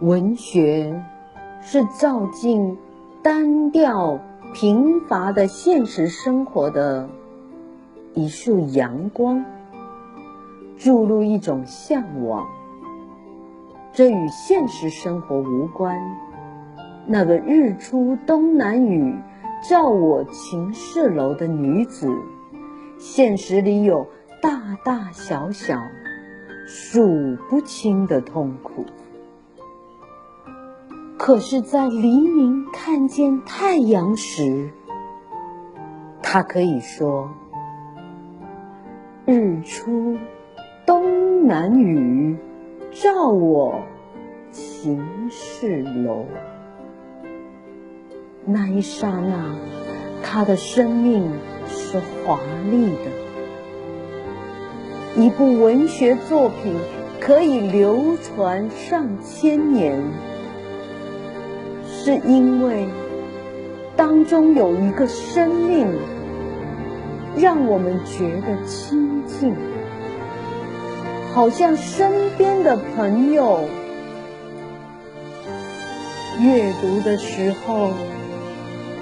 文学是照进单调贫乏的现实生活的一束阳光，注入一种向往。这与现实生活无关。那个日出东南雨，照我情事楼的女子，现实里有大大小小数不清的痛苦。可是，在黎明看见太阳时，他可以说：“日出东南雨，照我情事楼。”那一刹那，他的生命是华丽的。一部文学作品可以流传上千年。是因为当中有一个生命，让我们觉得亲近，好像身边的朋友。阅读的时候，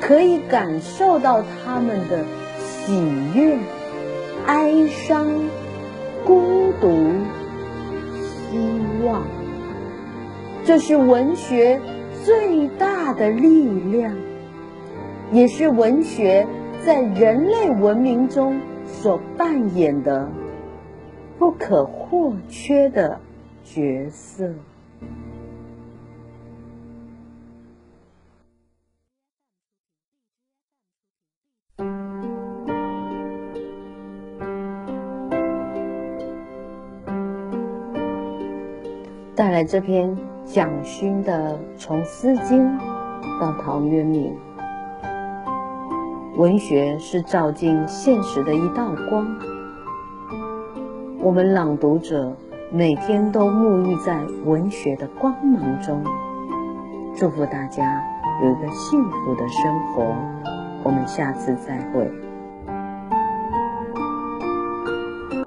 可以感受到他们的喜悦、哀伤、孤独、希望。这是文学。最大的力量，也是文学在人类文明中所扮演的不可或缺的角色。带来这篇。蒋勋的《从《诗经》到陶渊明》，文学是照进现实的一道光。我们朗读者每天都沐浴在文学的光芒中。祝福大家有一个幸福的生活。我们下次再会。